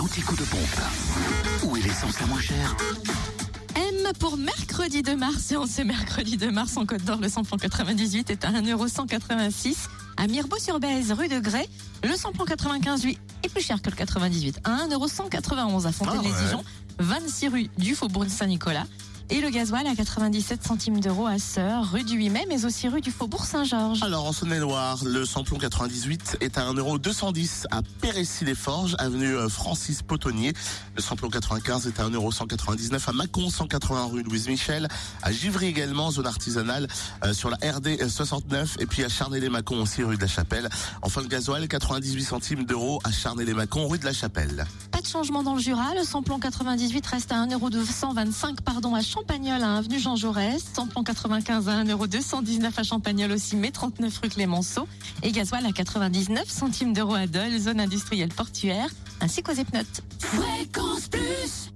l'anti-coup de pompe. Où est l'essence la moins chère M pour mercredi 2 mars. Et on sait mercredi 2 mars en Côte d'Or, le samplon 98 est à 1,186€. À Mirbeau-sur-Bèze, rue de Grès, le samplon 95, lui, est plus cher que le 98, à 1,191€ à Fontaine-les-Dijon, 26 rue du Faubourg Saint-Nicolas. Et le gasoil à 97 centimes d'euros à Sœur, rue du 8 mai, mais aussi rue du Faubourg Saint-Georges. Alors, en Saône-et-Loire, le samplon 98 est à 1,210€ à Pérécy-les-Forges, avenue euh, Francis Potonnier. Le samplon 95 est à 1,199€ à Mâcon, 180 rue Louise Michel. À Givry également, zone artisanale, euh, sur la RD 69. Et puis à Charnay-les-Mâcon aussi, rue de la Chapelle. Enfin, le gasoil, 98 centimes d'euros à Charnay-les-Mâcon, rue de la Chapelle. Pas de changement dans le Jura. Le samplon 98 reste à 1,225€ pardon, à Champagnol, à avenue Jean Jaurès. Samplon 95 à 1,219€ à Champagnol aussi, mais 39 rue Clémenceau. Et gasoil à 99 centimes d'euros à Dole, zone industrielle portuaire, ainsi qu'aux Epnotes. Fréquence